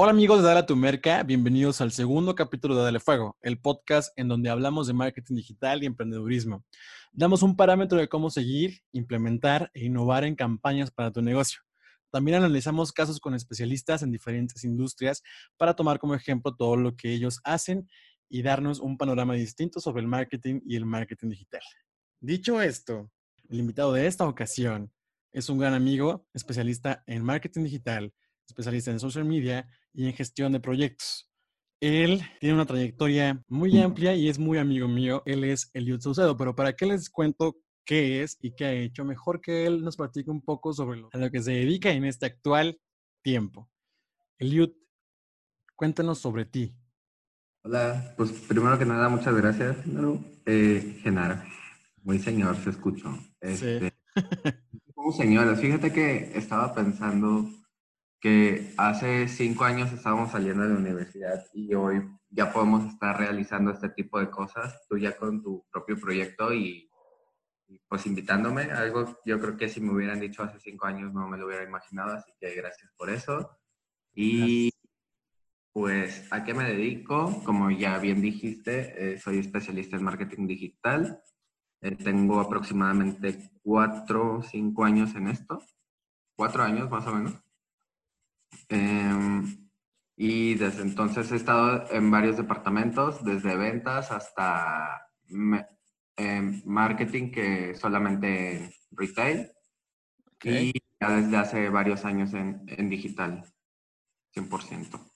Hola amigos de Dale a tu Merca, bienvenidos al segundo capítulo de Dale Fuego, el podcast en donde hablamos de marketing digital y emprendedurismo. Damos un parámetro de cómo seguir, implementar e innovar en campañas para tu negocio. También analizamos casos con especialistas en diferentes industrias para tomar como ejemplo todo lo que ellos hacen y darnos un panorama distinto sobre el marketing y el marketing digital. Dicho esto, el invitado de esta ocasión es un gran amigo, especialista en marketing digital, especialista en social media y en gestión de proyectos. Él tiene una trayectoria muy amplia y es muy amigo mío. Él es Eliud Saucedo, pero ¿para qué les cuento qué es y qué ha hecho? Mejor que él nos platique un poco sobre lo, a lo que se dedica en este actual tiempo. Eliud, cuéntanos sobre ti. Hola, pues primero que nada, muchas gracias, eh, Genaro. Muy señor, se escuchó. Este, como señora, fíjate que estaba pensando que hace cinco años estábamos saliendo de la universidad y hoy ya podemos estar realizando este tipo de cosas, tú ya con tu propio proyecto y, pues invitándome, algo yo creo que si me hubieran dicho hace cinco años no me lo hubiera imaginado, así que gracias por eso. Y pues, ¿a qué me dedico? Como ya bien dijiste, eh, soy especialista en marketing digital. Eh, tengo aproximadamente cuatro, cinco años en esto. Cuatro años más o menos. Em, y desde entonces he estado en varios departamentos, desde ventas hasta em, marketing, que solamente retail. Y ya desde hace varios años en, en digital, 100%.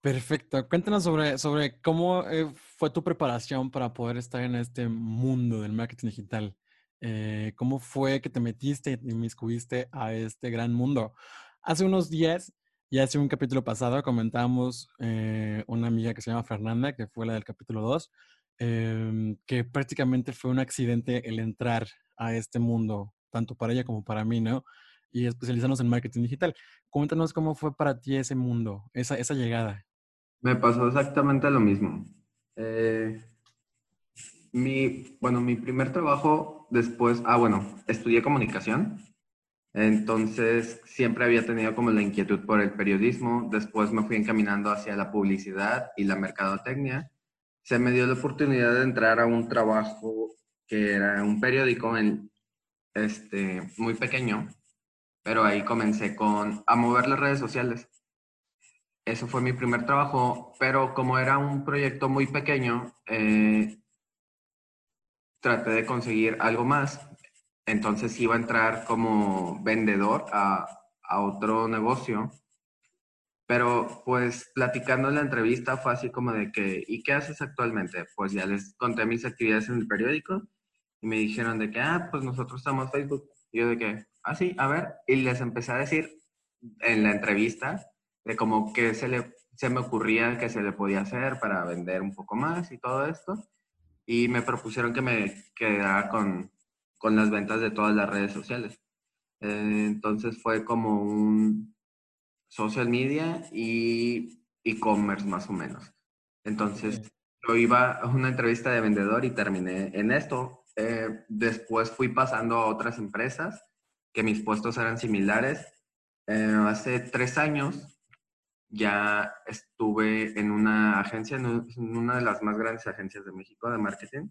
Perfecto. Cuéntanos sobre, sobre cómo eh, fue tu preparación para poder estar en este mundo del marketing digital. Eh, ¿Cómo fue que te metiste y inmiscuiste a este gran mundo? Hace unos días, y hace un capítulo pasado, comentamos eh, una amiga que se llama Fernanda, que fue la del capítulo 2, em, que prácticamente fue un accidente el entrar a este mundo, tanto para ella como para mí, ¿no? Y especializarnos en marketing digital. Cuéntanos cómo fue para ti ese mundo, esa, esa llegada. Me pasó exactamente lo mismo. Eh, mi, bueno, mi primer trabajo después, ah, bueno, estudié comunicación. Entonces, siempre había tenido como la inquietud por el periodismo. Después me fui encaminando hacia la publicidad y la mercadotecnia. Se me dio la oportunidad de entrar a un trabajo que era un periódico en, este, muy pequeño, pero ahí comencé con, a mover las redes sociales eso fue mi primer trabajo, pero como era un proyecto muy pequeño, eh, traté de conseguir algo más. Entonces iba a entrar como vendedor a, otro negocio. Pero pues platicando en la entrevista fue así como de que, ¿y qué haces actualmente? Pues ya les conté mis actividades en el periódico y me dijeron de que, ah, pues nosotros estamos Facebook. Y yo de que, ah, sí, a ver. Y les empecé a decir en la entrevista de como que se, le, se me ocurría que se le podía hacer para vender un poco más y todo esto. Y me propusieron que me quedara con, con las ventas de todas las redes sociales. Eh, entonces fue como un social media y e-commerce más o menos. Entonces yo iba a una entrevista de vendedor y terminé en esto. Eh, después fui pasando a otras empresas que mis puestos eran similares. Eh, hace tres años ya estuve en una agencia, en una de las más grandes agencias de México de marketing,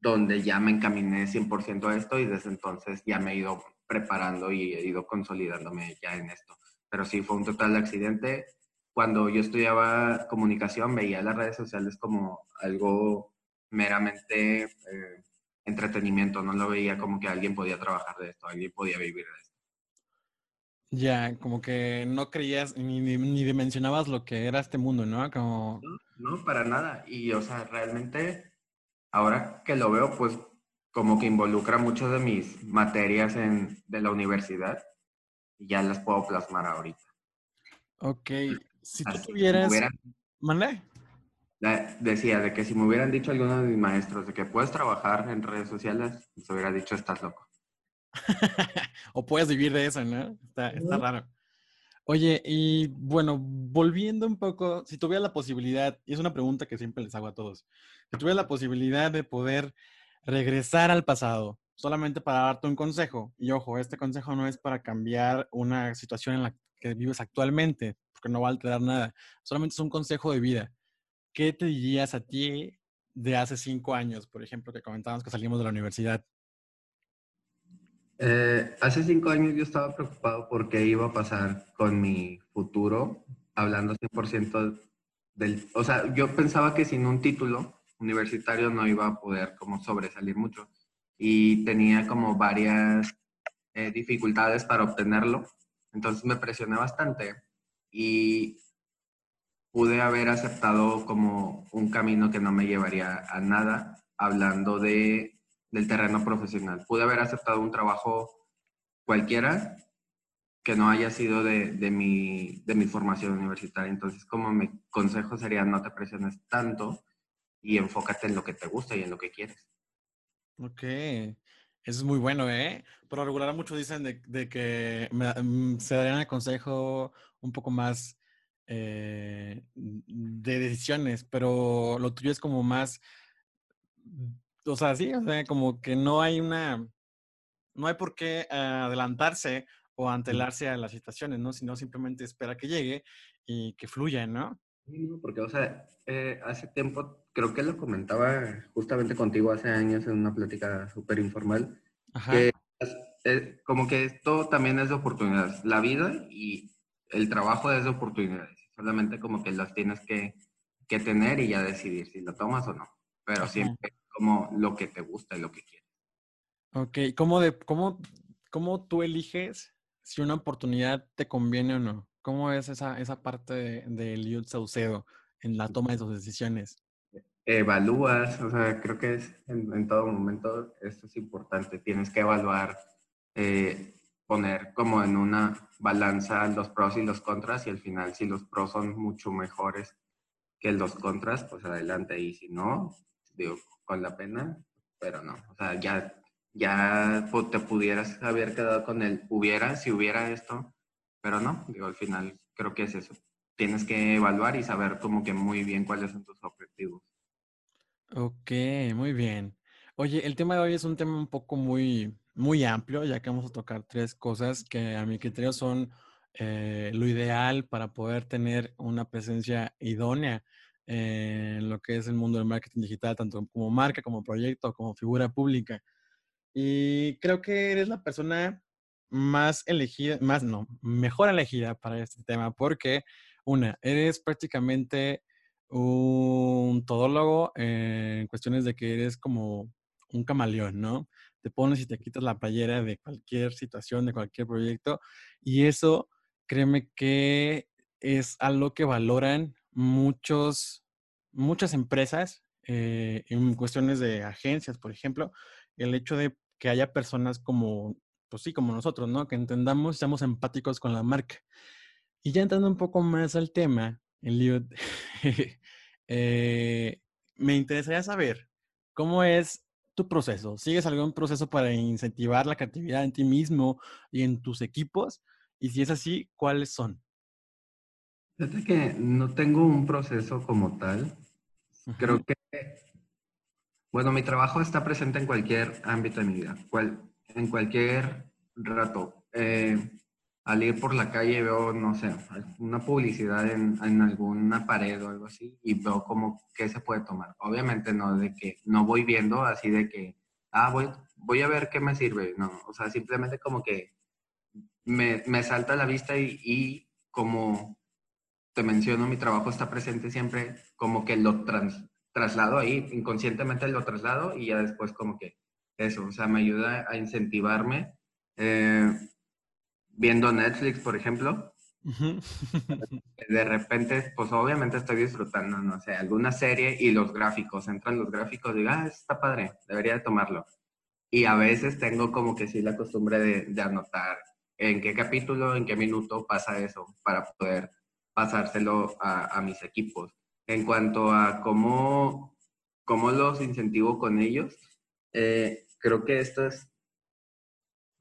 donde ya me encaminé 100% a esto y desde entonces ya me he ido preparando y he ido consolidándome ya en esto. Pero sí, fue un total accidente. Cuando yo estudiaba comunicación, veía las redes sociales como algo meramente eh, entretenimiento, no lo veía como que alguien podía trabajar de esto, alguien podía vivir de esto. Ya, como que no creías ni, ni, dimensionabas lo que era este mundo, ¿no? Como... No, no, para nada. Y, o sea, realmente, ahora que lo veo, pues como que involucra mucho de mis materias en, de la universidad y ya las puedo plasmar ahorita. Ok, si tú tuvieras... ¿Mande? Decía de que si me hubieran dicho algunos de mis maestros de que puedes trabajar en redes sociales, les hubiera dicho, estás loco. o puedes vivir de eso, ¿no? Está, está raro. Oye, y bueno, volviendo un poco, si tuviera la posibilidad, y es una pregunta que siempre les hago a todos, si tuviera la posibilidad de poder regresar al pasado solamente para darte un consejo, y ojo, este consejo no es para cambiar una situación en la que vives actualmente, porque no va a alterar nada. Solamente es un consejo de vida. ¿Qué te dirías a ti de hace cinco años, por ejemplo, que comentábamos que salimos de la universidad? Eh, hace cinco años yo estaba preocupado por qué iba a pasar con mi futuro, hablando 100% del... O sea, yo pensaba que sin un título universitario no iba a poder como sobresalir mucho y tenía como varias eh, dificultades para obtenerlo. Entonces me presioné bastante y pude haber aceptado como un camino que no me llevaría a nada, hablando de del terreno profesional. Pude haber aceptado un trabajo cualquiera que no haya sido de, de, mi, de mi formación universitaria. Entonces, como mi consejo sería no te presiones tanto y enfócate en lo que te gusta y en lo que quieres. Ok, eso es muy bueno, ¿eh? Pero regular muchos dicen de, de que mm, se darían el consejo un poco más eh, de decisiones, pero lo tuyo es como más o sea, sí, o sea, como que no hay una, no hay por qué adelantarse o antelarse a las situaciones, ¿no? Sino simplemente espera que llegue y que fluya, ¿no? Porque, o sea, eh, hace tiempo, creo que lo comentaba justamente contigo hace años en una plática súper informal, que eh, como que esto también es de oportunidades. La vida y el trabajo es de oportunidades. Solamente como que las tienes que, que tener y ya decidir si lo tomas o no. Pero siempre como lo que te gusta y lo que quieres. Ok, ¿cómo, de, cómo, cómo tú eliges si una oportunidad te conviene o no? ¿Cómo es esa, esa parte del de, Saucedo en la toma de tus decisiones? Evalúas, o sea, creo que es en, todo momento esto es importante. Tienes que evaluar, eh, poner como en una balanza los pros y los contras y al final si los pros son mucho mejores que los contras, pues adelante. Y si no, digo, con la pena, pero no, o sea, ya, ya te pudieras haber quedado con el hubiera, si hubiera esto, pero no, digo, al final creo que es eso. Tienes que evaluar y saber como que muy bien cuáles son tus objetivos. Ok, muy bien. Oye, el tema de hoy es un tema un poco muy, muy amplio, ya que vamos a tocar tres cosas que a mi criterio son eh, lo ideal para poder tener una presencia idónea en lo que es el mundo del marketing digital, tanto como marca, como proyecto, como figura pública. Y creo que eres la persona más elegida, más no, mejor elegida para este tema, porque una, eres prácticamente un todólogo en cuestiones de que eres como un camaleón, ¿no? Te pones y te quitas la playera de cualquier situación, de cualquier proyecto, y eso, créeme que es algo que valoran muchos, muchas empresas, eh, en cuestiones de agencias, por ejemplo, el hecho de que haya personas como, pues sí, como nosotros, ¿no? Que entendamos, seamos empáticos con la marca. Y ya entrando un poco más al tema, Eliud, eh, me interesaría saber cómo es tu proceso. ¿Sigues algún proceso para incentivar la creatividad en ti mismo y en tus equipos? Y si es así, ¿cuáles son? Fíjate que no tengo un proceso como tal. Creo que, bueno, mi trabajo está presente en cualquier ámbito de mi vida, cual, en cualquier rato. Eh, al ir por la calle veo, no sé, una publicidad en, en, alguna pared o algo así y veo como qué se puede tomar. Obviamente no de que no voy viendo así de que, ah, voy, voy a ver qué me sirve. No, o sea, simplemente como que me, me salta a la vista y, y como te menciono, mi trabajo está presente siempre, como que lo traslado ahí, inconscientemente lo traslado y ya después como que eso, o sea, me ayuda a incentivarme. Eh, viendo Netflix, por ejemplo, de repente, pues obviamente estoy disfrutando, no sé, alguna serie y los gráficos, entran los gráficos digo, ah, está padre, debería de tomarlo. Y a veces tengo como que sí la costumbre de, de anotar en qué capítulo, en qué minuto pasa eso, para poder pasárselo a, mis equipos. En cuanto a cómo, cómo los incentivo con ellos, eh, creo que esto es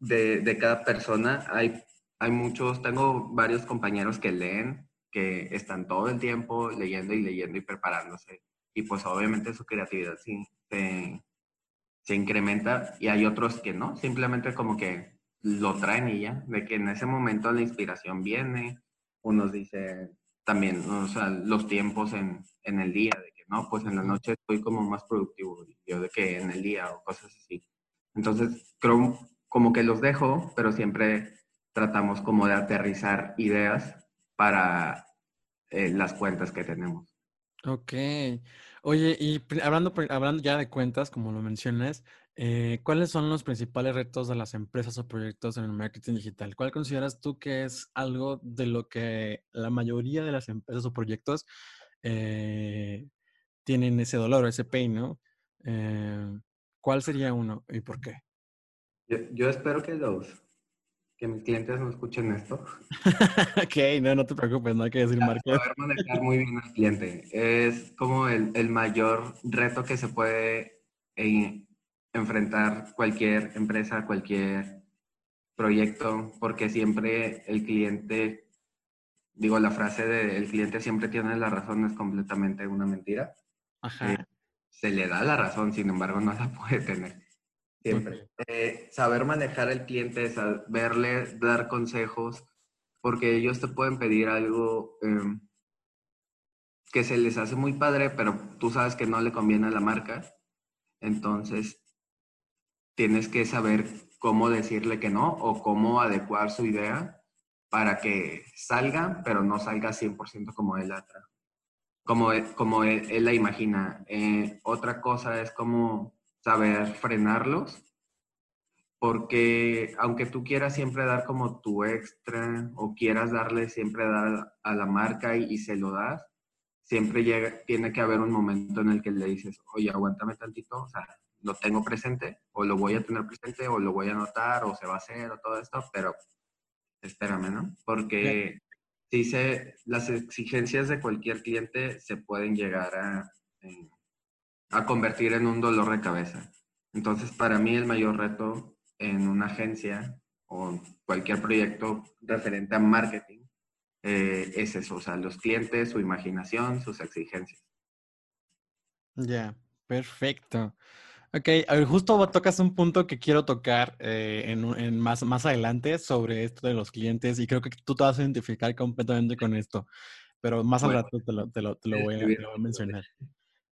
de, de, cada persona. Hay, hay muchos, tengo varios compañeros que leen, que están todo el tiempo leyendo y leyendo y preparándose. Y pues obviamente su creatividad sí, se, se incrementa y hay otros que no, simplemente como que lo traen y ya, de que en ese momento la inspiración viene unos dicen también, o sea, los tiempos en, en el día, de que no, pues en la noche estoy como más productivo, yo de que en el día o cosas así. Entonces, creo como que los dejo, pero siempre tratamos como de aterrizar ideas para eh, las cuentas que tenemos. Ok. Oye, y hablando, hablando ya de cuentas, como lo mencionas, eh, ¿cuáles son los principales retos de las empresas o proyectos en el marketing digital? ¿Cuál consideras tú que es algo de lo que la mayoría de las empresas o proyectos eh, tienen ese dolor, ese pain, ¿no? ¿Cuál sería uno y por qué? Yo, espero que los que mis clientes no escuchen esto. ok, no, no te preocupes, no hay que decir marca. Poder manejar muy bien al cliente. Es como el, el mayor reto que se puede eh, enfrentar cualquier empresa, cualquier proyecto, porque siempre el cliente, digo, la frase de el cliente siempre tiene la razón es completamente una mentira. Ajá. Eh, se le da la razón, sin embargo, no la puede tener. Siempre. Eh, saber manejar al cliente, saberle dar consejos, porque ellos te pueden pedir algo em, que se les hace muy padre, pero tú sabes que no le conviene a la marca. Entonces, tienes que saber cómo decirle que no o cómo adecuar su idea para que salga, pero no salga 100% como él la como, como él, la imagina. Eh, otra cosa es como saber frenarlos, porque aunque tú quieras siempre dar como tu extra o quieras darle siempre dar a la marca y, se lo das, siempre llega, tiene que haber un momento en el que le dices, oye, aguántame tantito, o sea, lo tengo presente, o lo voy a tener presente, o lo voy a anotar, o se va a hacer, o todo esto, pero espérame, ¿no? Porque si se, las exigencias de cualquier cliente se pueden llegar a, eh, a convertir en un dolor de cabeza. Entonces, para mí el mayor reto en una agencia o cualquier proyecto referente a marketing eh, es eso, o sea, los clientes, su imaginación, sus exigencias. Ya, perfecto. Ok, a ver, justo tocas un punto que quiero tocar eh, en, más, más adelante sobre esto de los clientes y creo que tú te vas a identificar completamente con esto, pero más al rato te lo, te lo, te lo voy, a, mencionar.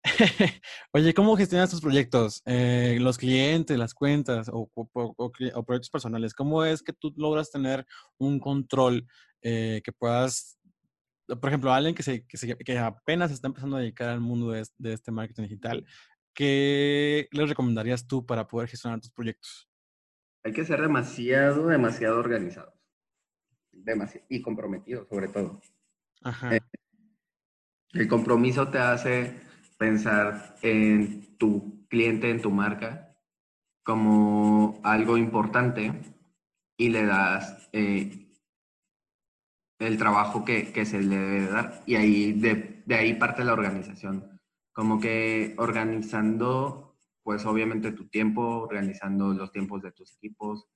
Oye, ¿cómo gestionas tus proyectos? Eh, los clientes, las cuentas o, o, proyectos personales. ¿Cómo es que tú logras tener un control eh, que puedas, por ejemplo, alguien que, se, que, se, que, apenas está empezando a dedicar al mundo de, de este marketing digital, ¿qué le recomendarías tú para poder gestionar tus proyectos? Hay que ser demasiado, demasiado organizados. y comprometidos, sobre todo. Eh, el compromiso te hace pensar en tu cliente, en tu marca, como algo importante y le das eh, el trabajo que, que, se le debe dar. Y ahí de, ahí parte la organización como que organizando, pues obviamente tu tiempo, organizando los tiempos de tus equipos,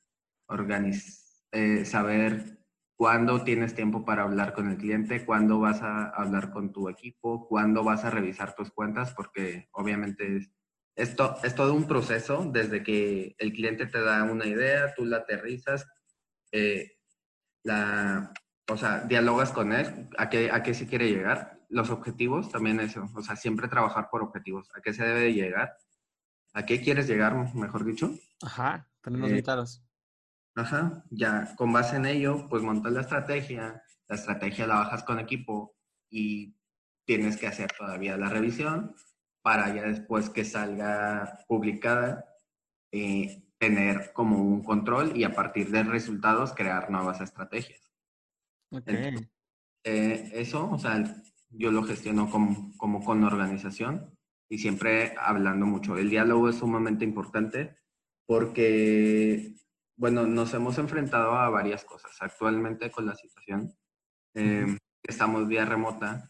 organiz eh, saber cuándo tienes tiempo para hablar con el cliente, cuándo vas a hablar con tu equipo, cuándo vas a revisar tus cuentas, porque obviamente es, es todo un proceso desde que el cliente te da una idea, tú la aterrizas, eh, la, o sea, dialogas con él, a qué, a qué se quiere llegar los objetivos también eso, o sea, siempre trabajar por objetivos. ¿A qué se debe de llegar? ¿A qué quieres llegar, mejor dicho? Ajá, tenemos eh, Ajá, ya con base en ello, pues montas la estrategia, la estrategia la bajas con equipo y tienes que hacer todavía la revisión para ya después que salga publicada, eh, tener como un control y a partir de resultados crear nuevas estrategias. Ok. Eh, eso, o sea, yo lo gestiono como, como con organización y siempre hablando mucho. El diálogo es sumamente importante porque, bueno, nos hemos enfrentado a varias cosas. Actualmente con la situación, eh, estamos vía remota,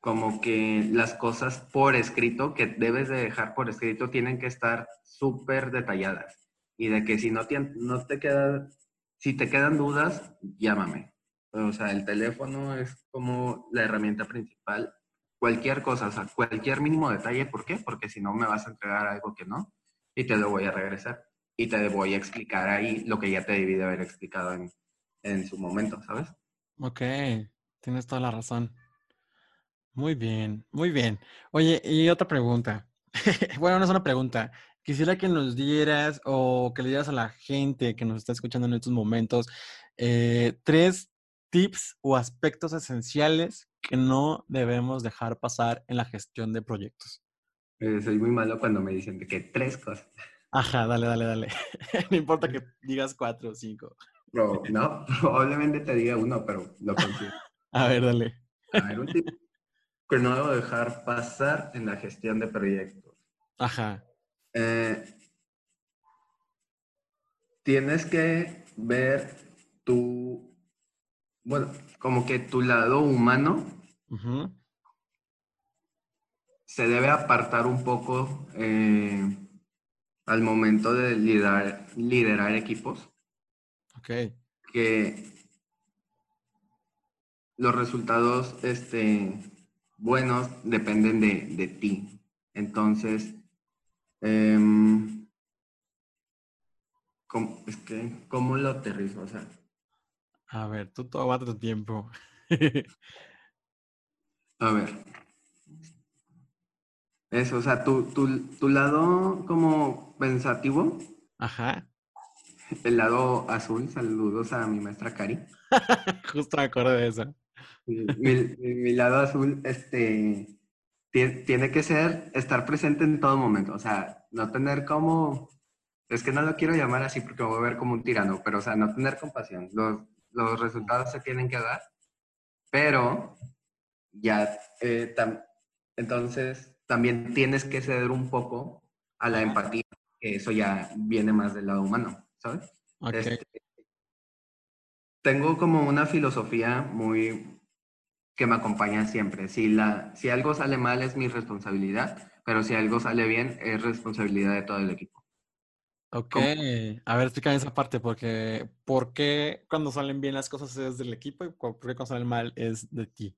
como que las cosas por escrito, que debes de dejar por escrito, tienen que estar súper detalladas. Y de que si no te, no te queda, si te quedan dudas, llámame o sea, el teléfono es como la herramienta principal. Cualquier cosa, o sea, cualquier mínimo detalle. ¿Por qué? Porque si no me vas a entregar algo que no y te lo voy a regresar. Y te voy a explicar ahí lo que ya te debí de haber explicado en, en su momento, ¿sabes? Ok, tienes toda la razón. Muy bien, muy bien. Oye, y otra pregunta. bueno, no es una pregunta. Quisiera que nos dieras o que le dieras a la gente que nos está escuchando en estos momentos eh, tres tips o aspectos esenciales que no debemos dejar pasar en la gestión de proyectos. Eh, soy muy malo cuando me dicen de que tres cosas. Ajá, dale, dale, dale. no importa que digas cuatro o cinco. no, probablemente te diga uno, pero lo consigo. A ver, dale. A ver, un tip que no debo dejar pasar en la gestión de proyectos. Ajá. Eh, tienes que ver tu, bueno, como que tu lado humano se debe apartar un poco eh, al momento de liderar, liderar equipos. Ok. Que los resultados este, buenos dependen de, ti. Entonces, em, ¿cómo, es que, ¿cómo lo aterrizo? O sea, a ver, tú toma tu tiempo. a ver. Eso, o sea, tu, tu, lado como pensativo. Ajá. El lado azul, saludos a mi maestra Cari. Justo me acuerdo de eso. Mi, lado azul, este, tiene que ser estar presente en todo momento. O sea, no tener como, es que no lo quiero llamar así porque me voy a ver como un tirano, pero o sea, no tener compasión. Los, los resultados se tienen que dar, pero ya, eh, entonces también tienes que ceder un poco a la empatía, que eso ya viene más del lado humano, ¿sabes? Este, tengo como una filosofía muy que me acompaña siempre. Si, la, si algo sale mal es mi responsabilidad, pero si algo sale bien es responsabilidad de todo el equipo. Ok, a ver, explícame esa parte, porque ¿por qué cuando salen bien las cosas es del equipo y por qué cuando salen mal es de ti?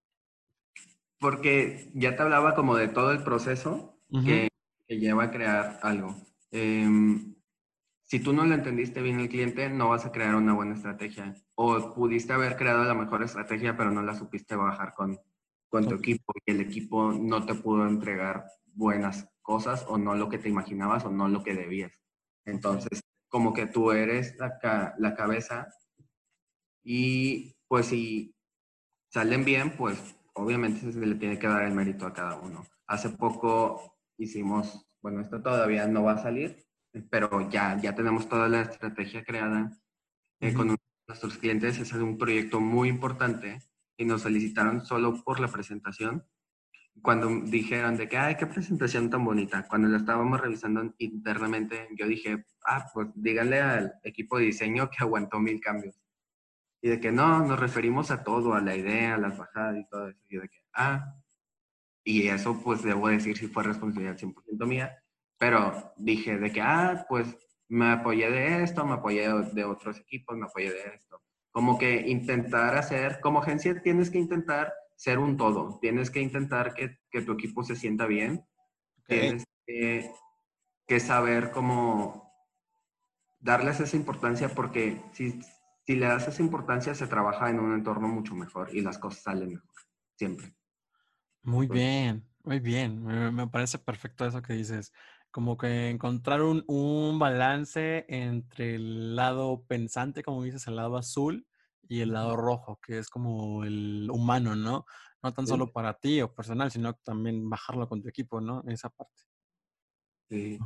Porque ya te hablaba como de todo el proceso que, lleva a crear algo. Em, si tú no le entendiste bien al cliente, no vas a crear una buena estrategia. O pudiste haber creado la mejor estrategia, pero no la supiste bajar con, con tu equipo y el equipo no te pudo entregar buenas cosas o no lo que te imaginabas o no lo que debías. Entonces, como que tú eres la, la cabeza y pues si salen bien, pues obviamente se le tiene que dar el mérito a cada uno. Hace poco hicimos, bueno, esto todavía no va a salir, pero ya, ya tenemos toda la estrategia creada eh, con nuestros clientes. Es un proyecto muy importante y nos solicitaron solo por la presentación. Cuando dijeron de que, ay, qué presentación tan bonita, cuando la estábamos revisando internamente, yo dije, ah, pues díganle al equipo de diseño que aguantó mil cambios. Y de que no, nos referimos a todo, a la idea, a las bajadas y todo eso. Y de que, ah, y eso pues debo decir si fue responsabilidad 100% mía, pero dije de que, ah, pues me apoyé de esto, me apoyé de otros equipos, me apoyé de esto. Como que intentar hacer, como agencia tienes que intentar ser un todo, tienes que intentar que, que tu equipo se sienta bien, tienes que, que, saber cómo darles esa importancia porque si, si le das esa importancia se trabaja en un entorno mucho mejor y las cosas salen mejor, siempre. Muy bien, muy bien, me, me parece perfecto eso que dices como que encontrar un, un, balance entre el lado pensante, como dices, el lado azul y el lado rojo, que es como el humano, ¿no? No tan solo para ti o personal, sino también bajarlo con tu equipo, ¿no? Esa parte. Sí.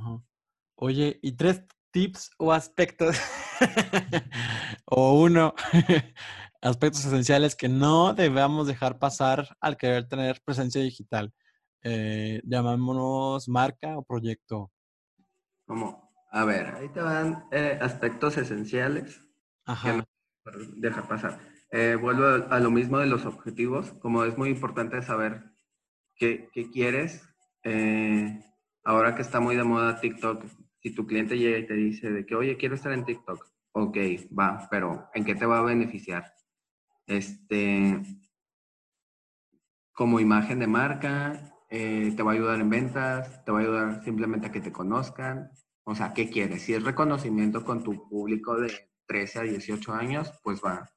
Oye, ¿y tres tips o aspectos? o uno, aspectos esenciales que no debamos dejar pasar al querer tener presencia digital eh, llamámonos marca o proyecto. Como, a ver, ahí te van eh, aspectos esenciales Ajá. que no deja pasar. Eh, vuelvo a, lo mismo de los objetivos, como es muy importante saber qué, qué quieres. Eh, ahora que está muy de moda TikTok, si tu cliente llega y te dice de que, oye, quiero estar en TikTok, ok, va, pero ¿en qué te va a beneficiar? Este, como imagen de marca, eh, te va a ayudar en ventas, te va a ayudar simplemente a que te conozcan. O sea, ¿qué quieres? Si es reconocimiento con tu público de 13 a 18 años, pues va.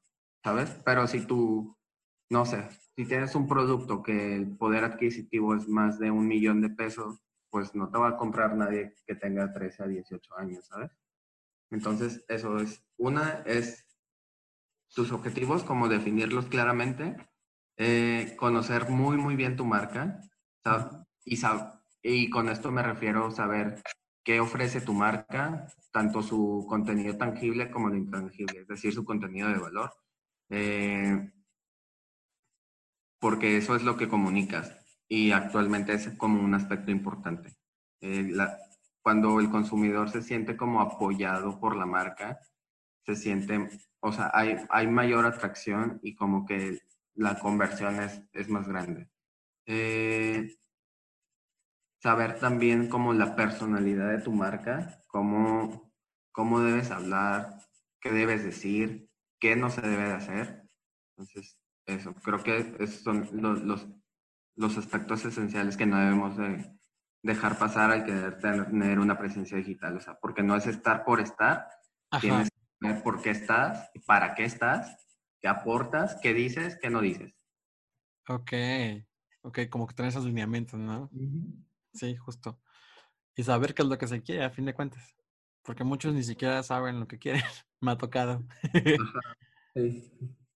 ¿sabes? Pero si tú, no sé, si tienes un producto que el poder adquisitivo es más de un millón de pesos, pues no te va a comprar nadie que tenga 13 a 18 años, ¿sabes? Entonces, eso es, una es tus objetivos, como definirlos claramente, eh, conocer muy, muy bien tu marca, y, y con esto me refiero a saber qué ofrece tu marca, tanto su contenido tangible como lo intangible, es decir, su contenido de valor. Eh, porque eso es lo que comunicas y actualmente es como un aspecto importante. Eh, cuando el consumidor se siente como apoyado por la marca, se siente, o sea, hay, hay mayor atracción y como que la conversión es, es más grande. Eh, saber también como la personalidad de tu marca, cómo, cómo debes hablar, qué debes decir, qué no se debe de hacer. Entonces, eso, creo que esos son los, los, los aspectos esenciales que no debemos de dejar pasar al querer tener una presencia digital. O sea, porque no es estar por estar, tienes que ver por qué estás, para qué estás, qué aportas, qué dices, qué no dices. Ok, ok, como que tener esos lineamientos, ¿no? Sí, justo. Y saber qué es lo que se quiere, a fin de cuentas. Porque muchos ni siquiera saben lo que quieren. Me ha tocado.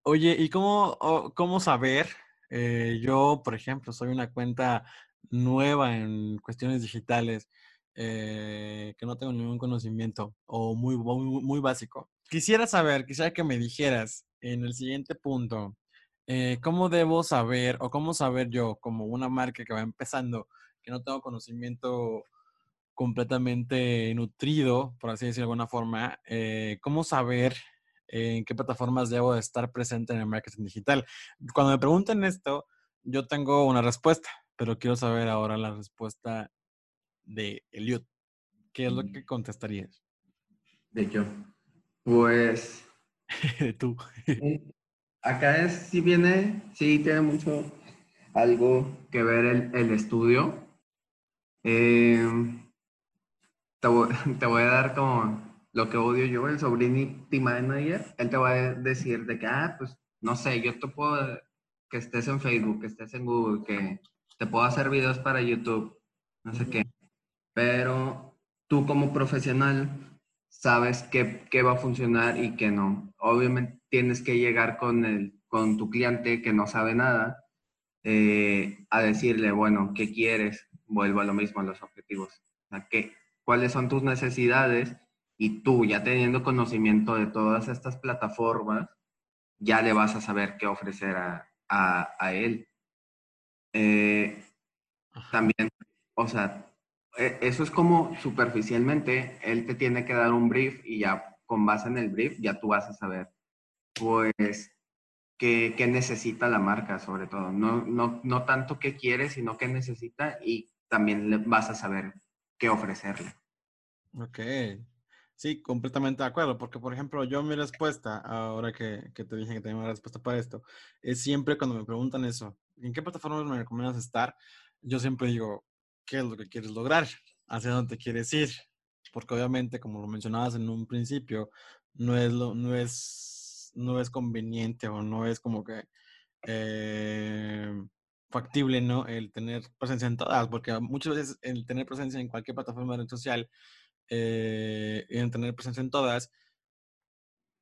Oye, ¿y cómo, cómo saber? Eh, yo, por ejemplo, soy una cuenta nueva en cuestiones digitales, eh, que no tengo ningún conocimiento o muy, muy, muy, básico. Quisiera saber, quisiera que me dijeras en el siguiente punto, eh, ¿cómo debo saber o cómo saber yo como una marca que va empezando? que no tengo conocimiento completamente nutrido, por así decirlo de alguna forma, ¿cómo saber en qué plataformas debo estar presente en el marketing digital? Cuando me pregunten esto, yo tengo una respuesta, pero quiero saber ahora la respuesta de Eliot. ¿Qué es lo que contestarías? De yo. Pues. de tú. acá es, si viene, sí tiene mucho algo que ver el, el estudio eh, te, voy, a dar como lo que odio yo, el sobrinity manager. Él te va a decir de que, ah, pues, no sé, yo te puedo, que estés en Facebook, que estés en Google, que te puedo hacer videos para YouTube, no sé qué. Pero tú como profesional sabes qué, qué va a funcionar y qué no. Obviamente tienes que llegar con, el, con tu cliente que no sabe nada eh, a decirle, bueno, ¿qué quieres? vuelvo a lo mismo, a los objetivos. ¿Cuáles son tus necesidades? Y tú, ya teniendo conocimiento de todas estas plataformas, ya le vas a saber qué ofrecer a, a, él. Eh, también, o sea, e, eso es como superficialmente, él te tiene que dar un brief y ya con base en el brief ya tú vas a saber, pues, qué, qué necesita la marca sobre todo. No, no, no tanto qué quiere, sino qué necesita y también vas a saber qué ofrecerle. Ok. Sí, completamente de acuerdo, porque por ejemplo, yo mi respuesta, ahora que, que te dije que tenía una respuesta para esto, es siempre cuando me preguntan eso, ¿en qué plataforma me recomiendas estar? Yo siempre digo, ¿qué es lo que quieres lograr? ¿Hacia dónde quieres ir? Porque obviamente, como lo mencionabas en un principio, no es, lo, no es, no es conveniente o no es como que eh, factible, ¿no? El tener presencia en todas, porque muchas veces el tener presencia en cualquier plataforma de red social, eh, en tener presencia en todas,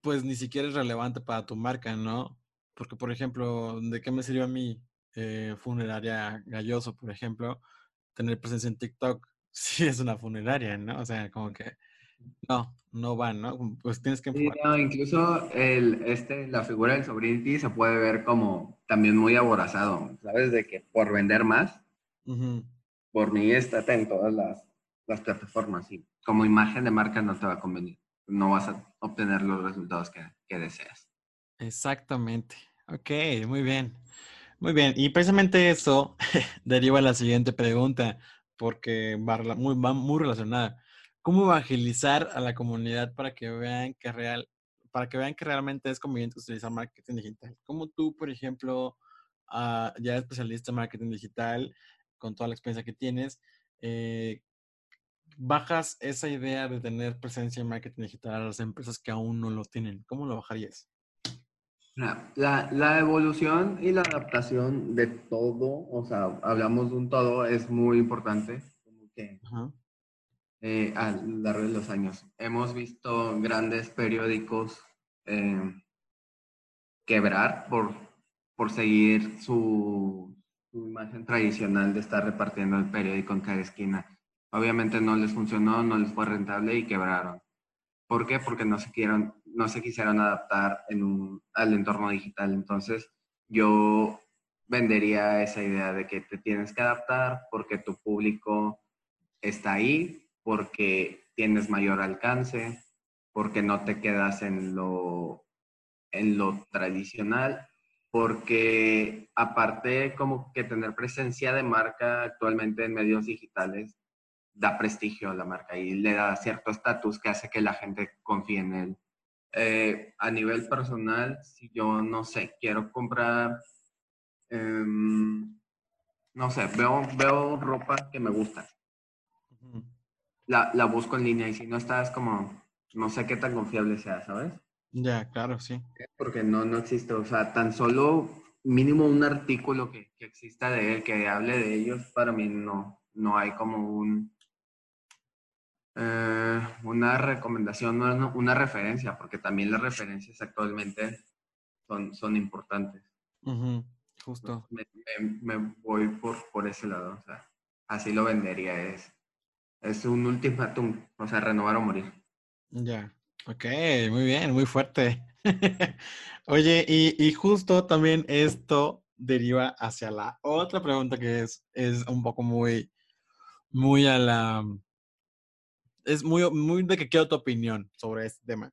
pues ni siquiera es relevante para tu marca, ¿no? Porque, por ejemplo, ¿de qué me sirvió a mí eh, funeraria Galloso, por ejemplo, tener presencia en TikTok? Sí es una funeraria, ¿no? O sea, como que no, no van, ¿no? Pues tienes que sí, incluso el, este, la figura del Sobrinity se puede ver como también muy aborazado, ¿sabes? De que por vender más, por mí estate en todas las, las plataformas y como imagen de marca no te va a convenir. No vas a obtener los resultados que, que deseas. Exactamente. Ok, muy bien. Muy bien. Y precisamente eso deriva a la siguiente pregunta, porque va muy, muy relacionada cómo evangelizar a la comunidad para que vean que real, para que vean que realmente es conveniente utilizar marketing digital. Como tú, por ejemplo, uh, ya especialista en marketing digital, con toda la experiencia que tienes, eh, bajas esa idea de tener presencia en marketing digital a las empresas que aún no lo tienen. ¿Cómo lo bajarías? La, la, evolución y la adaptación de todo, o sea, hablamos de un todo, es muy importante. Como que, eh, a lo largo de los años. Hemos visto grandes periódicos eh, quebrar por, por seguir su, su, imagen tradicional de estar repartiendo el periódico en cada esquina. Obviamente no les funcionó, no les fue rentable y quebraron. ¿Por qué? Porque no se, quisieron, no se quisieron adaptar en un, al entorno digital. Entonces, yo vendería esa idea de que te tienes que adaptar porque tu público está ahí, porque tienes mayor alcance, porque no te quedas en lo, en lo tradicional, porque aparte como que tener presencia de marca actualmente en medios digitales da prestigio a la marca y le da cierto estatus que hace que la gente confíe en él. Eh, a nivel personal, si yo no sé, quiero comprar, em, no sé, veo, veo ropa que me gusta. la, la, busco en línea y si no está, es como, no sé qué tan confiable sea, ¿sabes? Ya, claro, sí. Porque no, no existe, o sea, tan solo mínimo un artículo que, que exista de él, que hable de ellos, para mí no, no hay como un, eh, una recomendación, una referencia, porque también las referencias actualmente son, son importantes. justo. Me, voy por, por ese lado, o sea, así lo vendería, es, es un ultimátum, o sea, renovar o morir. Ya, ok, muy bien, muy fuerte. Oye, y, y, justo también esto deriva hacia la otra pregunta que es, es un poco muy, muy a la es muy, muy de que quiero tu opinión sobre este tema.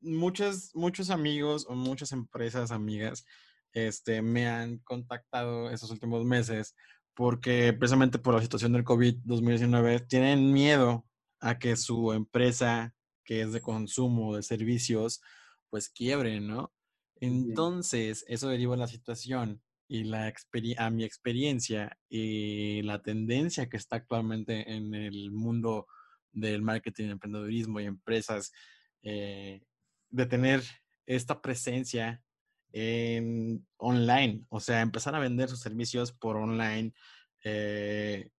Muchos, muchos amigos o muchas empresas amigas este, me han contactado estos últimos meses porque precisamente por la situación del COVID-2019 tienen miedo a que su empresa, que es de consumo de servicios, pues quiebre, ¿no? Entonces, eso deriva la situación y la a mi experiencia y la tendencia que está actualmente en el mundo del marketing, emprendedurismo y empresas, eh, de tener esta presencia en online, o sea, empezar a vender sus servicios por online, eh,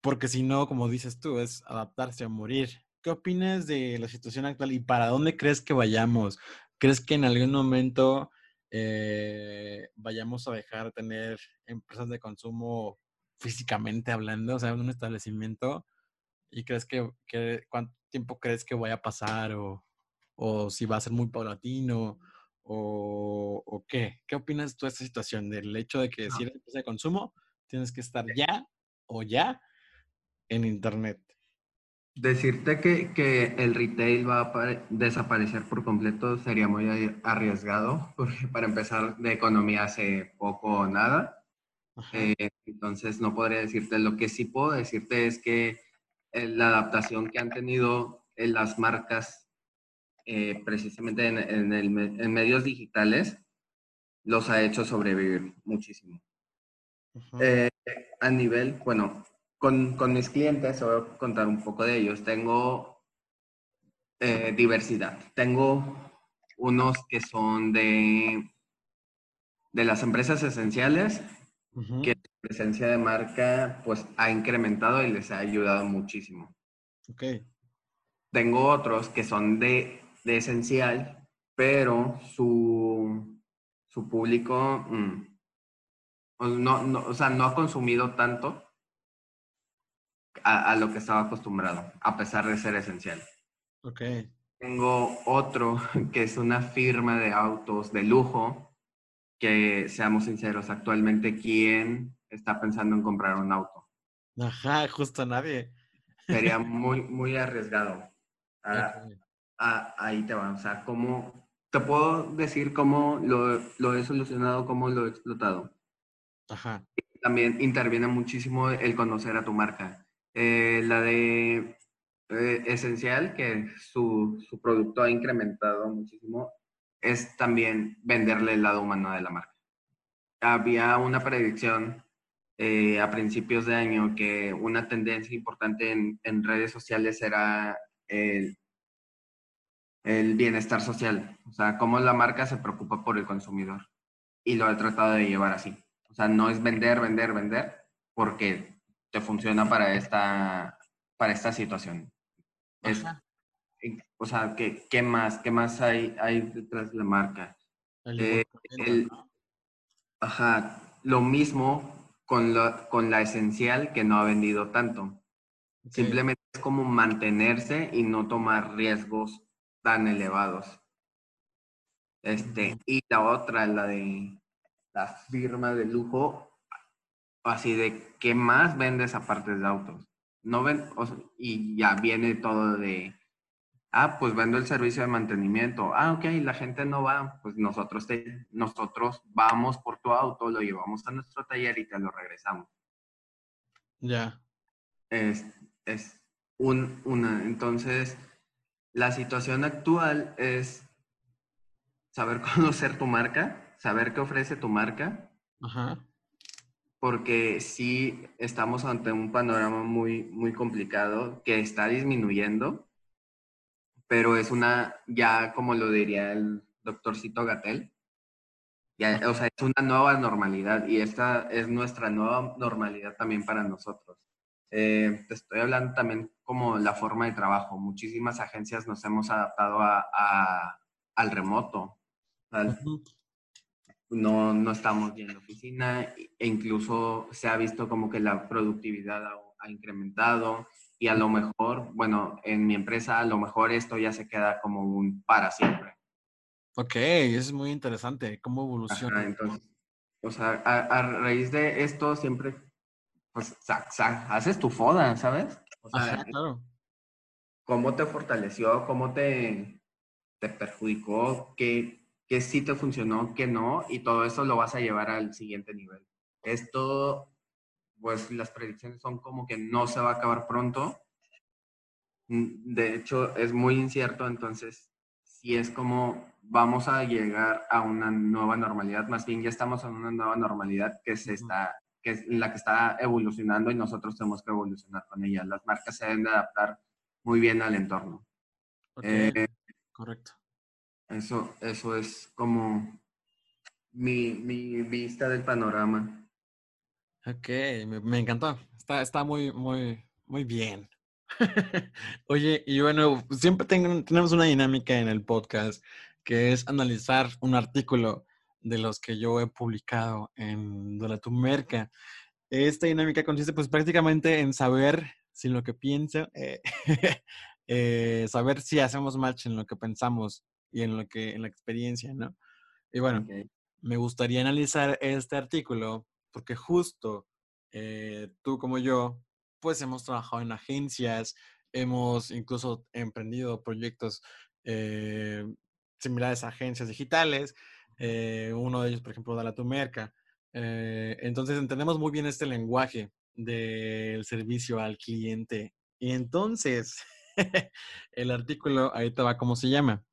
porque si no, como dices tú, es adaptarse a morir. ¿Qué opinas de la situación actual y para dónde crees que vayamos? ¿Crees que en algún momento eh, vayamos a dejar de tener empresas de consumo físicamente hablando, o sea, un establecimiento? ¿Y crees que, cuánto tiempo crees que vaya a pasar o, o si va a ser muy paulatino o, o, qué? ¿Qué opinas tú de esta situación del hecho de que si eres empresa de consumo tienes que estar ya o ya en internet? Decirte que, que, el retail va a desaparecer por completo sería muy arriesgado, porque para empezar, de economía hace poco o nada. Eh, entonces, no podría decirte. Lo que sí puedo decirte es que la adaptación que han tenido en las marcas, eh, precisamente en, en, medios digitales, los ha hecho sobrevivir muchísimo. Eh, a nivel, bueno, con, con, mis clientes, voy a contar un poco de ellos, tengo eh, diversidad. Tengo unos que son de, de las empresas esenciales, que presencia de marca pues ha incrementado y les ha ayudado muchísimo. Ok. Tengo otros que son de, de esencial, pero su, su público mm, no, no, o sea, no ha consumido tanto a, a, lo que estaba acostumbrado, a pesar de ser esencial. Ok. Tengo otro que es una firma de autos de lujo, que seamos sinceros, actualmente, ¿quién está pensando en comprar un auto. Ajá, justo nadie. Sería muy, muy arriesgado. Ah, ah, ahí te va. O sea, ¿cómo, te puedo decir cómo lo, lo, he solucionado, cómo lo he explotado. Ajá. También interviene muchísimo el conocer a tu marca. Eh, la de eh, esencial, que su, su producto ha incrementado muchísimo, es también venderle el lado humano de la marca. Había una predicción eh, a principios de año que una tendencia importante en, redes sociales era el, el bienestar social, o sea, cómo la marca se preocupa por el consumidor. Y lo he tratado de llevar así. O sea, no es vender, vender, vender, porque te funciona para esta, para esta situación. o sea, ¿qué, ¿qué, más? ¿Qué más hay, hay detrás de la marca? Eh, ajá, lo mismo con la, con la esencial que no ha vendido tanto. Simplemente es como mantenerse y no tomar riesgos tan elevados. Este, y la otra, la de la firma de lujo, así de qué más vendes aparte de autos. No ven, y ya viene todo de, ah, pues vendo el servicio de mantenimiento. Ah, ok, la gente no va, pues nosotros, te, nosotros vamos por tu auto, lo llevamos a nuestro taller y te lo regresamos. Ya. Es, es un, una, entonces, la situación actual es saber conocer tu marca, saber qué ofrece tu marca. Porque sí estamos ante un panorama muy, muy complicado que está disminuyendo, pero es una, ya como lo diría el doctorcito Gatel, o sea, es una nueva normalidad y esta es nuestra nueva normalidad también para nosotros. Eh, te estoy hablando también como la forma de trabajo. Muchísimas agencias nos hemos adaptado a, al remoto. no, no estamos en la oficina e incluso se ha visto como que la productividad ha, incrementado y a lo mejor, bueno, en mi empresa a lo mejor esto ya se queda como un para siempre. Ok, es muy interesante cómo evoluciona. entonces, o sea, a, a, raíz de esto siempre pues haces tu foda, ¿sabes? O sea, claro. ¿Cómo te fortaleció? ¿Cómo te, te perjudicó? ¿Qué, ¿Qué sí te funcionó? ¿Qué no? Y todo eso lo vas a llevar al siguiente nivel. Esto, pues las predicciones son como que no se va a acabar pronto. Mm, de hecho, es muy incierto, entonces, si es como vamos a llegar a una nueva normalidad, más bien ya estamos en una nueva normalidad que se está que es la que está evolucionando y nosotros tenemos que evolucionar con ella. Las marcas se deben de adaptar muy bien al entorno. Eh, correcto. Eso, eso es como mi, mi vista del panorama. Ok, me, encantó. Está, está muy, muy, muy bien. Oye, y bueno, siempre tenemos una dinámica en el podcast que es analizar un artículo de los que yo he publicado en tu Merca. Esta dinámica consiste pues prácticamente en saber si lo que pienso, eh, eh, saber si hacemos match en lo que pensamos y en lo que, en la experiencia, ¿no? Y bueno, me gustaría analizar este artículo porque justo eh, tú como yo, pues hemos trabajado en agencias, hemos incluso emprendido proyectos similares a agencias digitales eh, uno de ellos, por ejemplo, Dala tu Merca. Eh, entonces entendemos muy bien este lenguaje del servicio al cliente. Y entonces, el artículo, ahí te va cómo se llama.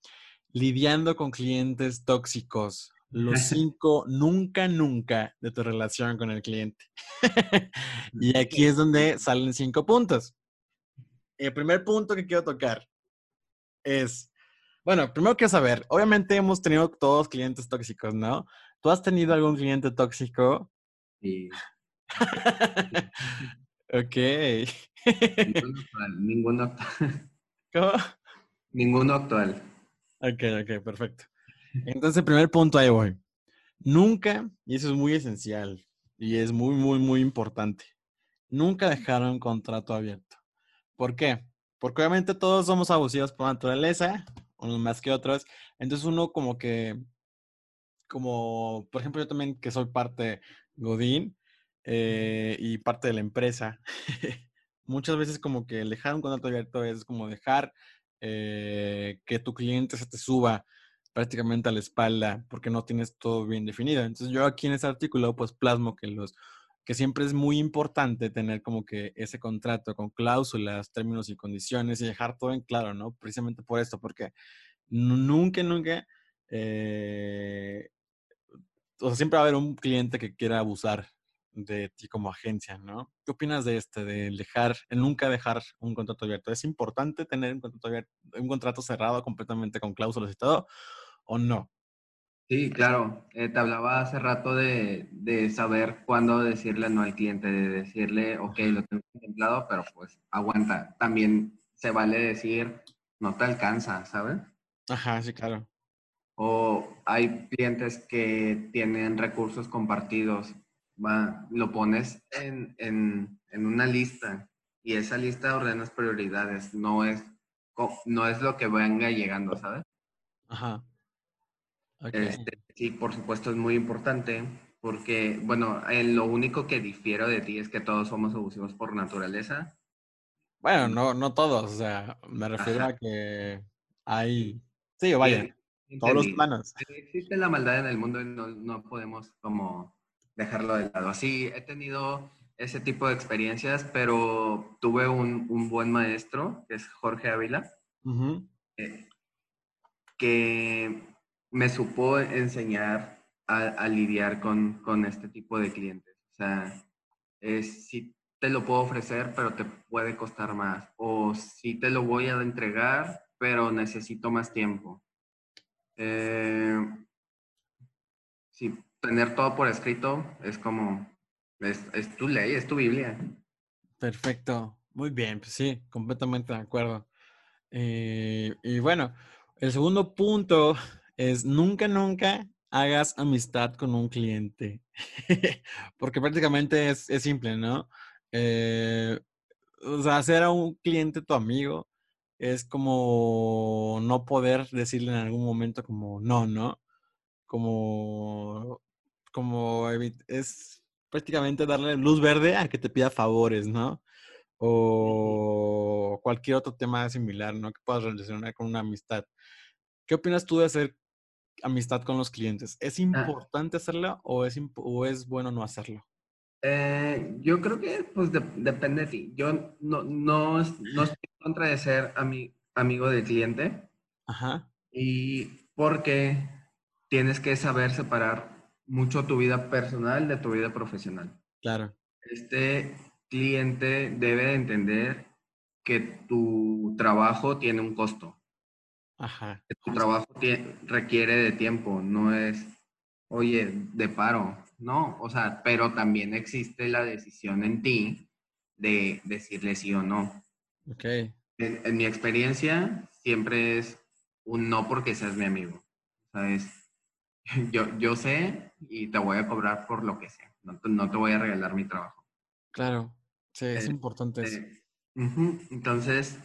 Lidiando con clientes tóxicos. Los cinco nunca, nunca de tu relación con el cliente. y aquí es donde salen cinco puntos. El primer punto que quiero tocar es bueno, primero quiero saber, obviamente hemos tenido todos clientes tóxicos, ¿no? ¿Tú has tenido algún cliente tóxico? Sí. ok. Ninguno actual. ¿Cómo? Ninguno actual. Ok, ok, perfecto. Entonces, primer punto ahí voy. Nunca, y eso es muy esencial y es muy, muy, muy importante, nunca dejaron contrato abierto. ¿Por qué? Porque obviamente todos somos abusivos por naturaleza, unos más que otros. Entonces uno como que, como, por ejemplo, yo también que soy parte Godín eh, y parte de la empresa, muchas veces como que dejar un contrato abierto es como dejar eh, que tu cliente se te suba prácticamente a la espalda porque no tienes todo bien definido. Entonces yo aquí en este artículo pues plasmo que los que siempre es muy importante tener como que ese contrato con cláusulas, términos y condiciones y dejar todo en claro, ¿no? Precisamente por esto, porque nunca, nunca, eh, o sea, siempre va a haber un cliente que quiera abusar de ti como agencia, ¿no? ¿Qué opinas de este, de dejar, nunca dejar un contrato abierto? ¿Es importante tener un contrato, abierto, un contrato cerrado completamente con cláusulas y todo o no? Sí, claro. Eh, te hablaba hace rato de, de, saber cuándo decirle no al cliente, de decirle, ok, lo tengo contemplado, pero pues aguanta. También se vale decir, no te alcanza, ¿sabes? Ajá, sí, claro. O hay clientes que tienen recursos compartidos, va, lo pones en, en, en una lista y esa lista ordenas prioridades, no es, no es lo que venga llegando, ¿sabes? Ajá. Este, sí, por supuesto es muy importante porque, bueno, lo único que difiero de ti es que todos somos abusivos por naturaleza. Bueno, no, no todos, o sea, me refiero a que hay, sí, vaya, todos los humanos. Existe la maldad en el mundo y no, no podemos como dejarlo de lado. Sí, he tenido ese tipo de experiencias, pero tuve un, un buen maestro, que es Jorge Ávila, eh, que me supo enseñar a, lidiar con, este tipo de clientes. O sea, es, si te lo puedo ofrecer, pero te puede costar más. O si te lo voy a entregar, pero necesito más tiempo. Eh, sí, tener todo por escrito es como, es, es tu ley, es tu Biblia. Perfecto, muy bien, pues sí, completamente de acuerdo. Eh, y bueno, el segundo punto es nunca, nunca hagas amistad con un cliente. Porque prácticamente es, simple, ¿no? Eh, o sea, hacer a un cliente tu amigo es como no poder decirle en algún momento como no, ¿no? Como, como es prácticamente darle luz verde a que te pida favores, ¿no? O cualquier otro tema similar, ¿no? Que puedas relacionar con una amistad. ¿Qué opinas tú de hacer amistad con los clientes? ¿Es ah. importante hacerla o es, o es bueno no hacerlo? Eh, yo creo que pues depende de ti. Yo no, no, no estoy en contra de ser amigo del cliente. Ajá. Y porque tienes que saber separar mucho tu vida personal de tu vida profesional. Claro. Este cliente debe entender que tu trabajo tiene un costo. Ajá. tu trabajo requiere de tiempo, no es, oye, de paro, no, o sea, pero también existe la decisión en ti de decirle sí o no. Ok. En, mi experiencia, siempre es un no porque seas mi amigo. ¿Sabes? Yo, yo sé y te voy a cobrar por lo que sé. No, no te voy a regalar mi trabajo. Claro, sí, es eh, importante eso. Entonces,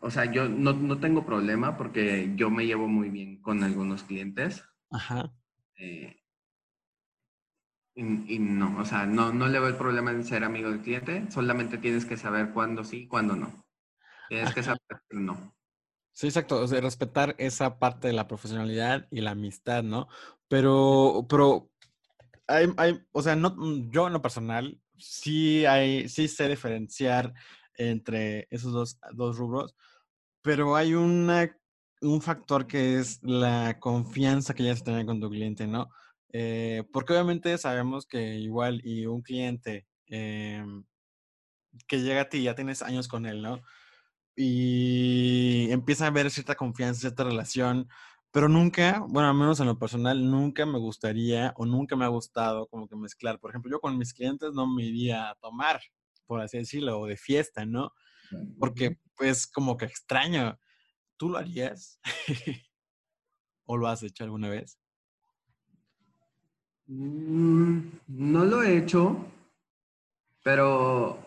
o sea, yo no, tengo problema porque yo me llevo muy bien con algunos clientes. Ajá. Eh, y, no, o sea, no, no le veo el problema en ser amigo del cliente, solamente tienes que saber cuándo sí y cuándo no. Tienes que saber no. Sí, exacto, o sea, respetar esa parte de la profesionalidad y la amistad, ¿no? Pero, pero, hay, hay, o sea, no, yo en lo personal, sí hay, sí sé diferenciar entre esos dos, dos rubros, pero hay una, un factor que es la confianza que ya se tiene con tu cliente, ¿no? Eh, porque obviamente sabemos que igual y un cliente em, que llega a ti, ya tienes años con él, ¿no? Y empieza a haber cierta confianza, cierta relación, pero nunca, bueno, al menos en lo personal, nunca me gustaría o nunca me ha gustado como que mezclar. Por ejemplo, yo con mis clientes no me iría a tomar, por así decirlo, o de fiesta, ¿no? Porque pues como que extraño. ¿Tú lo harías? ¿O lo has hecho alguna vez? Mm, no lo he hecho, pero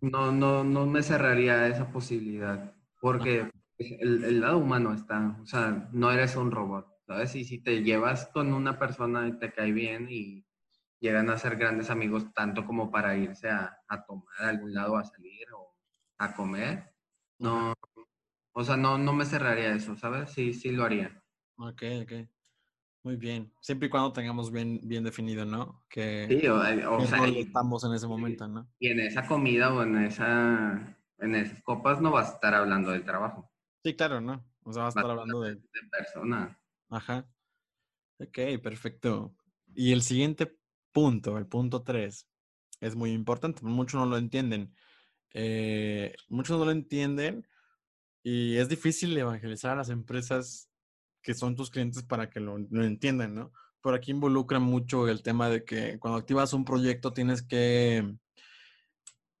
no, no, no me cerraría esa posibilidad, porque el, el, lado humano está, o sea, no eres un robot, ¿sabes? Y si te llevas con una persona y te cae bien y llegan a ser grandes amigos tanto como para irse a, a tomar a algún lado, a salir o a comer. No, o sea, no, no me cerraría eso, ¿sabes? Sí, sí lo haría. Ok, ok. Muy bien. Siempre y cuando tengamos bien, bien definido, ¿no? Que, sí, o, o sea, estamos en ese momento, ¿no? Y en esa comida o en esa en esas copas no vas a estar hablando del trabajo. Sí, claro, ¿no? O sea, vas a estar hablando de... de persona. Ajá. Ok, perfecto. Y el siguiente el punto tres, es muy importante. Muchos no lo entienden. Eh, muchos no lo entienden y es difícil evangelizar a las empresas que son tus clientes para que lo, lo entiendan, ¿no? Por aquí involucra mucho el tema de que cuando activas un proyecto tienes que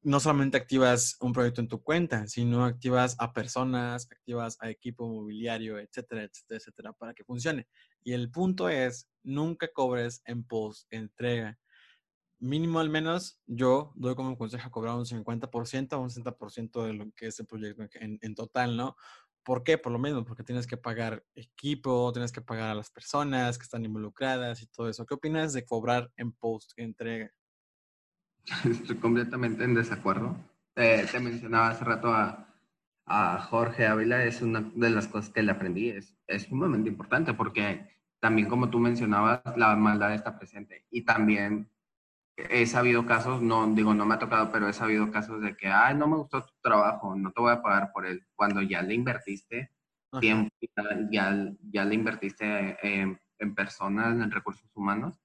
no solamente activas un proyecto en tu cuenta, sino activas a personas, activas a equipo mobiliario, etcétera, etcétera, etcétera, para que funcione. Y el punto es, nunca cobres en post entrega. Mínimo al menos, yo doy como consejo cobrar un 50% o un 60% de lo que es el proyecto en, en total, ¿no? ¿Por qué? Por lo mismo, porque tienes que pagar equipo, tienes que pagar a las personas que están involucradas y todo eso. ¿Qué opinas de cobrar en post entrega? Estoy completamente en desacuerdo. te mencionaba hace rato a, a, Jorge Ávila, es una de las cosas que le aprendí. Es, es sumamente importante porque también, como tú mencionabas, la maldad está presente. Y también he sabido casos, no digo, no me ha tocado, pero he sabido casos de que, ay, no me gustó tu trabajo, no te voy a pagar por él. Cuando ya le invertiste tiempo, ya, ya le invertiste en, en personas, en recursos humanos,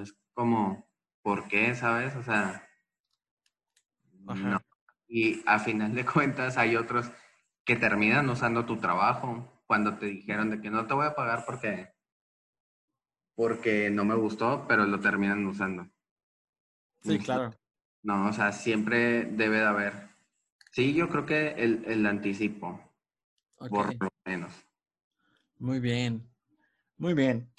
es como, ¿por qué? ¿Sabes? O sea, no. Y a final de cuentas hay otros que terminan usando tu trabajo cuando te dijeron de que no te voy a pagar porque, porque no me gustó, pero lo terminan usando. Sí, claro. No, o sea, siempre debe de haber. Sí, yo creo que el, el anticipo, por lo menos. Muy bien, muy bien.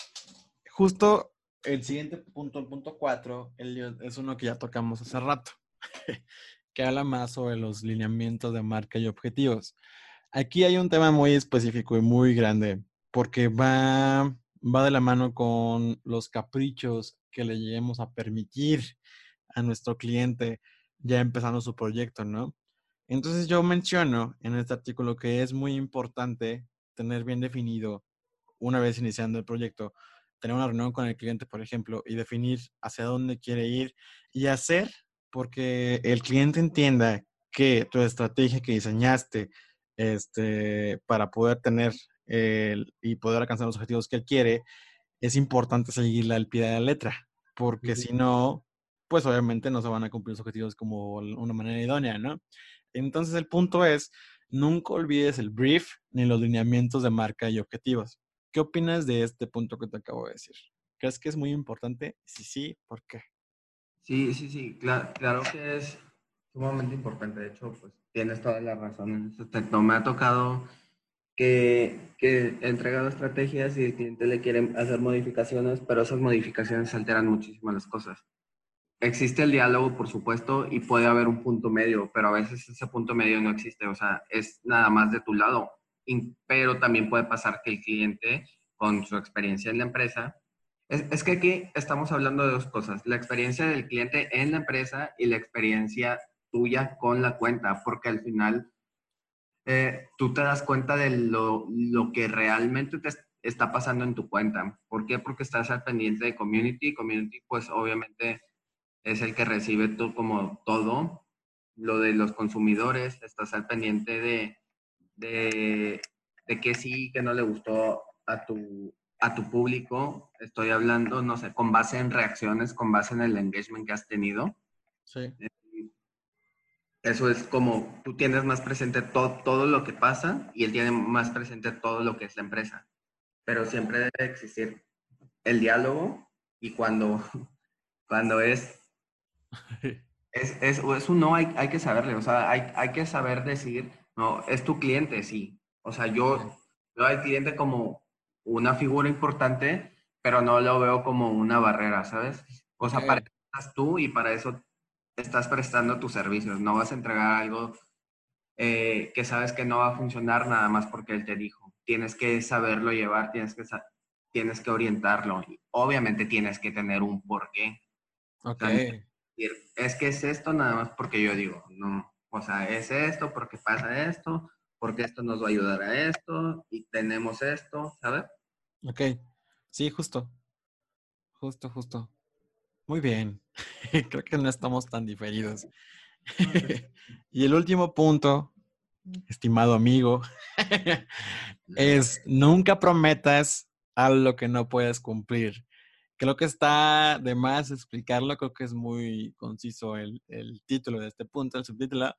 Justo el siguiente punto, el punto cuatro, es uno que ya tocamos hace rato, que habla más sobre los lineamientos de marca y objetivos. Aquí hay un tema muy específico y muy grande, porque va, va de la mano con los caprichos que le lleguemos a permitir a nuestro cliente ya empezando su proyecto, ¿no? Entonces yo menciono en este artículo que es muy importante tener bien definido, una vez iniciando el proyecto, tener una reunión con el cliente, por ejemplo, y definir hacia dónde quiere ir y hacer porque el cliente entienda que tu estrategia que diseñaste este, para poder tener el, y poder alcanzar los objetivos que él quiere, es importante seguirla al pie de la letra, porque si no, pues obviamente no se van a cumplir los objetivos como una manera idónea, ¿no? Entonces el punto es, nunca olvides el brief ni los lineamientos de marca y objetivos. ¿Qué opinas de este punto que te acabo de decir? ¿Crees que es muy importante? Sí, sí, ¿por qué? Sí, sí, sí, claro, que es sumamente importante. De hecho, pues tienes toda la razón en este aspecto. Me ha tocado que, que he entregado estrategias y el cliente le quiere hacer modificaciones, pero esas modificaciones alteran muchísimo las cosas. Existe el diálogo, por supuesto, y puede haber un punto medio, pero a veces ese punto medio no existe. O sea, es nada más de tu lado pero también puede pasar que el cliente, con su experiencia en la empresa, es, que aquí estamos hablando de dos cosas, la experiencia del cliente en la empresa y la experiencia tuya con la cuenta, porque al final eh, tú te das cuenta de lo, lo, que realmente te está pasando en tu cuenta. ¿Por qué? Porque estás al pendiente de community. Community, pues obviamente es el que recibe tú como todo. Lo de los consumidores, estás al pendiente de, de, de que sí, que no le gustó a tu, a tu público. Estoy hablando, no sé, con base en reacciones, con base en el engagement que has tenido. Sí. Eso es como tú tienes más presente todo, todo lo que pasa y él tiene más presente todo lo que es la empresa. Pero siempre debe existir el diálogo y cuando, cuando es, es, es, es un no, hay, hay que saberle, o sea, hay, hay que saber decir, no, es tu cliente, sí. O sea, yo veo al cliente como una figura importante, pero no lo veo como una barrera, ¿sabes? O sea, para eso estás tú y para eso estás prestando tus servicios. No vas a entregar algo eh, que sabes que no va a funcionar nada más porque él te dijo. Tienes que saberlo llevar, tienes que, tienes que orientarlo. Y obviamente tienes que tener un porqué. Ok. es que es esto nada más porque yo digo, no. O sea, es esto, porque pasa esto, porque esto nos va a ayudar a esto y tenemos esto, ¿sabes? Ok, sí, justo. Justo, justo. Muy bien. Creo que no estamos tan diferidos. y el último punto, estimado amigo, es nunca prometas algo que no puedes cumplir. Creo que está de más explicarlo, creo que es muy conciso el, el título de este punto, el subtítulo.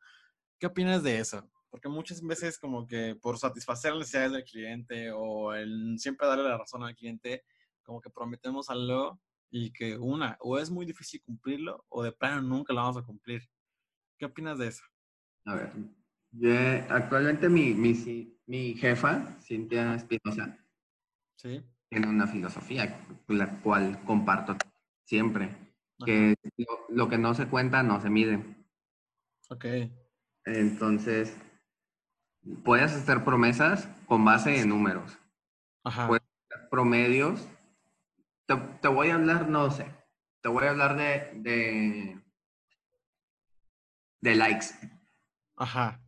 ¿Qué opinas de eso? Porque muchas veces como que por satisfacer las necesidades del cliente o el siempre darle la razón al cliente, como que prometemos algo y que una, o es muy difícil cumplirlo o de plano nunca lo vamos a cumplir. ¿Qué opinas de eso? A ver, actualmente mi, mi, mi jefa, Cintia Espinosa, ¿Sí? Tiene una filosofía, la cual comparto siempre, que lo, lo, que no se cuenta no se mide. Ok. Entonces, puedes hacer promesas con base en números. Ajá. Puedes hacer promedios. Te, te, voy a hablar, no sé, te voy a hablar de, de, de likes. Ajá.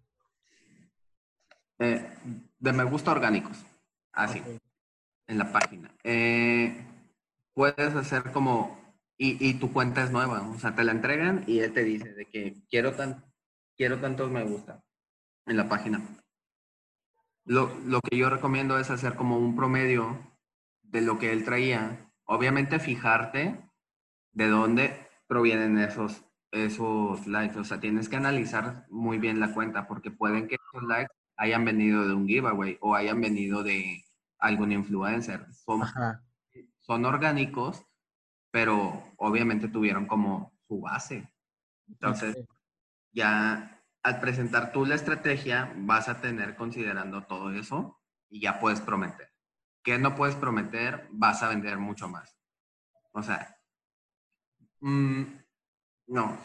Eh, de me gusta orgánicos. Así. Okay. En la página. Eh, puedes hacer como. Y, y, tu cuenta es nueva. O sea, te la entregan y él te dice de que quiero, tan, quiero tantos me gusta en la página. Lo, lo, que yo recomiendo es hacer como un promedio de lo que él traía. Obviamente fijarte de dónde provienen esos, esos likes. O sea, tienes que analizar muy bien la cuenta porque pueden que esos likes hayan venido de un giveaway o hayan venido de algún influencer. Son, son orgánicos, pero obviamente tuvieron como su base. Entonces, ya al presentar tú la estrategia, vas a tener considerando todo eso y ya puedes prometer. ¿Qué no puedes prometer? Vas a vender mucho más. O sea, mmm, no.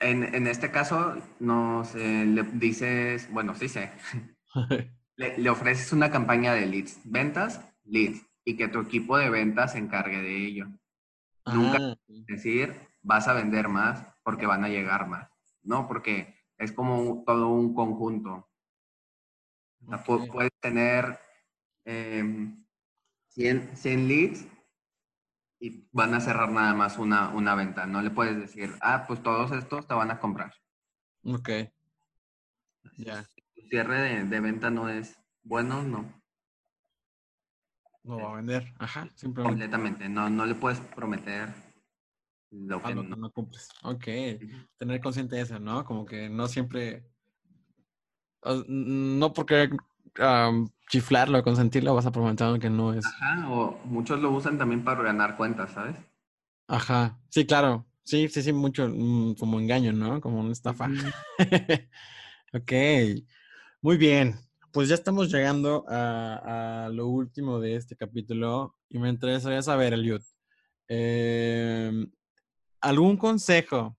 En, en, este caso, no sé, le dices, bueno, sí sé, le, le, ofreces una campaña de leads, ventas, leads, y que tu equipo de ventas se encargue de ello. Ah. Nunca decir, vas a vender más porque van a llegar más. No, porque es como todo un conjunto. Okay. Puedes tener eh, 100, 100, leads y van a cerrar nada más una, una venta. No le puedes decir, ah, pues todos estos te van a comprar. Ok. Ya. Cierre de, de, venta no es bueno, no. No va a vender. Ajá, simplemente. Completamente. No, no le puedes prometer lo que, lo no. que no cumples. Ok. Tener consciente de eso, ¿no? Como que no siempre. No porque um, chiflarlo, consentirlo, vas a prometer que no es. Ajá, o muchos lo usan también para ganar cuentas, ¿sabes? Ajá. Sí, claro. Sí, sí, sí, mucho mm, como engaño, ¿no? Como una estafa. ok. Muy bien. Pues ya estamos llegando a, lo último de este capítulo y me interesaría saber, Eliud. Eh, ¿Algún consejo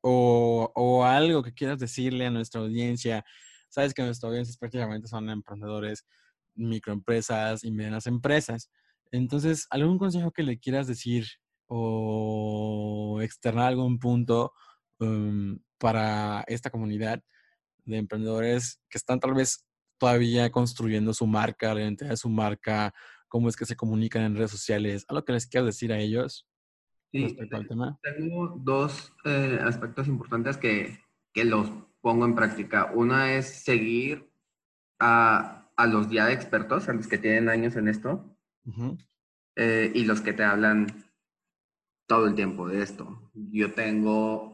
o, algo que quieras decirle a nuestra audiencia? Sabes que nuestra audiencia prácticamente son emprendedores, microempresas y medianas empresas. Entonces, ¿algún consejo que le quieras decir o externar algún punto um, para esta comunidad de emprendedores que están tal vez todavía construyendo su marca, la identidad de su marca, cómo es que se comunican en redes sociales? ¿Algo que les quieras decir a ellos? Sí, tengo dos eh, aspectos importantes que, que, los pongo en práctica. Una es seguir a, a, los ya expertos, a los que tienen años en esto, uh -huh. eh, y los que te hablan todo el tiempo de esto. Yo tengo,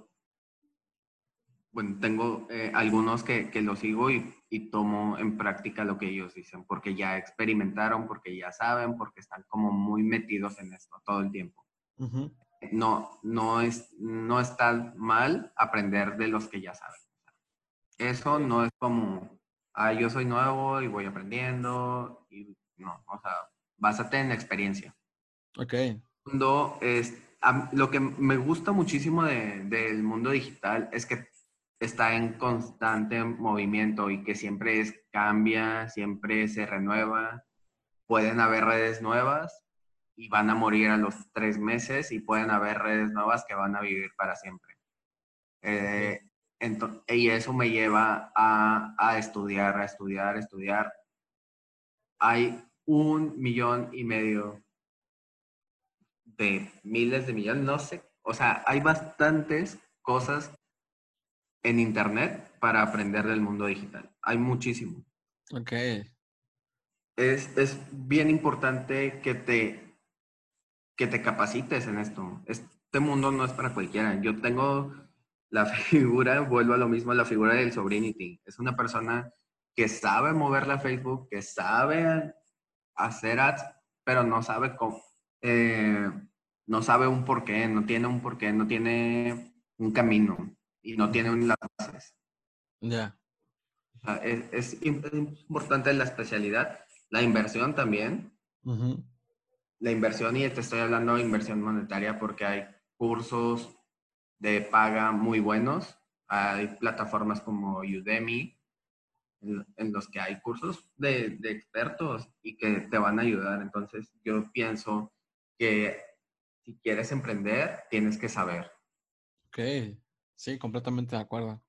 bueno, tengo eh, algunos que, que los sigo y, y tomo en práctica lo que ellos dicen, porque ya experimentaron, porque ya saben, porque están como muy metidos en esto todo el tiempo. Uh -huh no, no, es, no está mal aprender de los que ya saben. Eso no es como, ah, yo soy nuevo y voy aprendiendo. Y no, o sea, básate en la experiencia. Ok. Segundo, es, a, lo que me gusta muchísimo de, del mundo digital es que está en constante movimiento y que siempre es, cambia, siempre se renueva. Pueden haber redes nuevas y van a morir a los tres meses y pueden haber redes nuevas que van a vivir para siempre. Eh, y eso me lleva a, a, estudiar, a estudiar, a estudiar. Hay un millón y medio de miles de millones, no sé. O sea, hay bastantes cosas en Internet para aprender del mundo digital. Hay muchísimo. Ok. Es, es bien importante que te que te capacites en esto. Este mundo no es para cualquiera. Yo tengo la figura, vuelvo a lo mismo, la figura del Sobrinity. Es una persona que sabe mover la Facebook, que sabe hacer ads, pero no sabe cómo, eh, no sabe un porqué, no tiene un porqué, no tiene un camino y no tiene las bases. Ya. es, importante la especialidad, la inversión también. La inversión, y te estoy hablando de inversión monetaria porque hay cursos de paga muy buenos. Hay plataformas como Udemy, en, los que hay cursos de, de, expertos y que te van a ayudar. Entonces, yo pienso que si quieres emprender, tienes que saber. Ok, sí, completamente de acuerdo.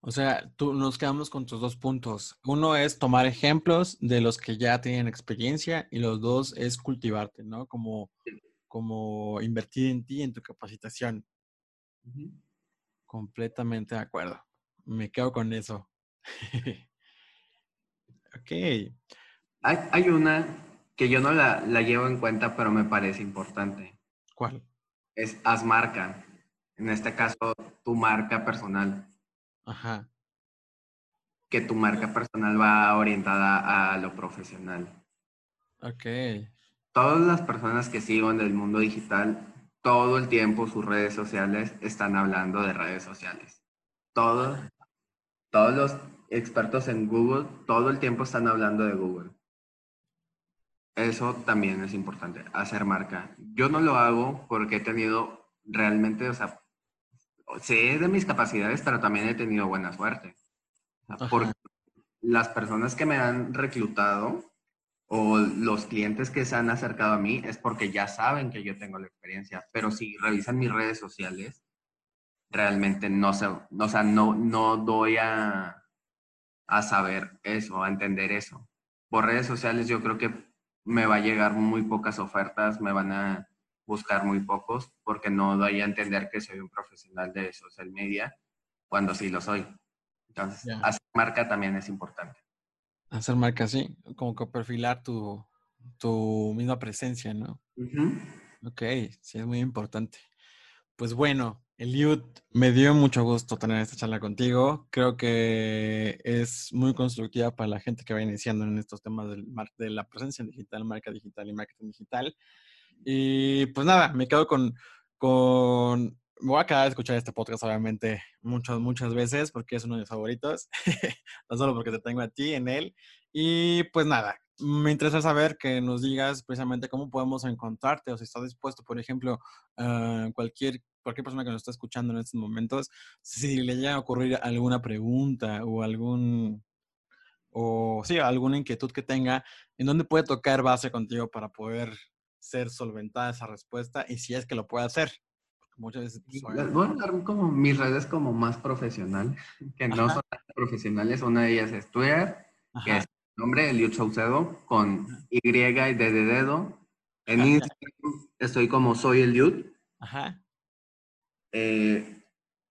O sea, tú nos quedamos con tus dos puntos. Uno es tomar ejemplos de los que ya tienen experiencia y los dos es cultivarte, ¿no? Como, como invertir en ti, en tu capacitación. Completamente de acuerdo. Me quedo con eso. ok. Hay, hay, una que yo no la, la, llevo en cuenta, pero me parece importante. ¿Cuál? Es haz marca. En este caso, tu marca personal. Ajá. Que tu marca personal va orientada a lo profesional. Ok. Todas las personas que sigo en el mundo digital, todo el tiempo sus redes sociales están hablando de redes sociales. Todos, todos los expertos en Google todo el tiempo están hablando de Google. Eso también es importante, hacer marca. Yo no lo hago porque he tenido realmente, o sea, sé de mis capacidades, pero también he tenido buena suerte. porque las personas que me han reclutado o los clientes que se han acercado a mí es porque ya saben que yo tengo la experiencia, pero si revisan mis redes sociales, realmente no sé, o sea, no, no doy a, a saber eso, a entender eso. Por redes sociales yo creo que me va a llegar muy pocas ofertas, me van a buscar muy pocos, porque no doy a entender que soy un profesional de social media, cuando sí lo soy. Entonces, hacer marca también es importante. Hacer marca, sí, como que perfilar tu, tu misma presencia, ¿no? Ok, sí, es muy importante. Pues bueno, Eliud, me dio mucho gusto tener esta charla contigo. Creo que es muy constructiva para la gente que va iniciando en estos temas de la presencia digital, marca digital y marketing digital. Y pues nada, me quedo con, con voy a quedar a escuchar este podcast, obviamente, muchas, muchas veces, porque es uno de mis favoritos. no solo porque te tengo a ti en él. Y pues nada, me interesa saber que nos digas precisamente cómo podemos encontrarte o si estás dispuesto, por ejemplo, uh, cualquier cualquier persona que nos está escuchando en estos momentos, si le llega a ocurrir alguna pregunta o algún, o sí, alguna inquietud que tenga, ¿en dónde puede tocar base contigo para poder ser solventada esa respuesta y si es que lo puede hacer? Muchas veces... Pues, voy a dar como mis redes como más profesional, que no son profesionales. Una de ellas es Twitter, que es el nombre, Eliud Saucedo, con Y y D de dedo. En Instagram estoy como soy Eliud. Ajá. Eh,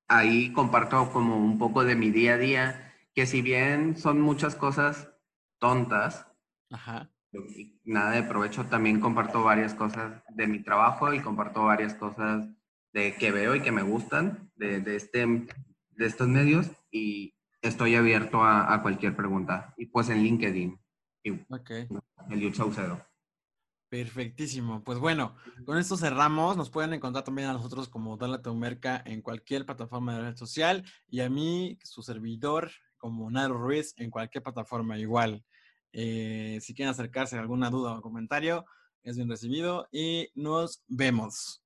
ahí comparto como un poco de mi día a día, que si bien son muchas cosas tontas, nada de provecho, también comparto varias cosas de mi trabajo y comparto varias cosas de que veo y que me gustan de, de este, de estos medios y estoy abierto a, cualquier pregunta. Y pues en LinkedIn. okay. El Saucedo. Perfectísimo. Pues bueno, con esto cerramos. Nos pueden encontrar también a nosotros como Dale tu Merca en cualquier plataforma de red social y a mí, su servidor, como Naro Ruiz, en cualquier plataforma igual. Eh, si quieren acercarse a alguna duda o comentario, es bien recibido y nos vemos.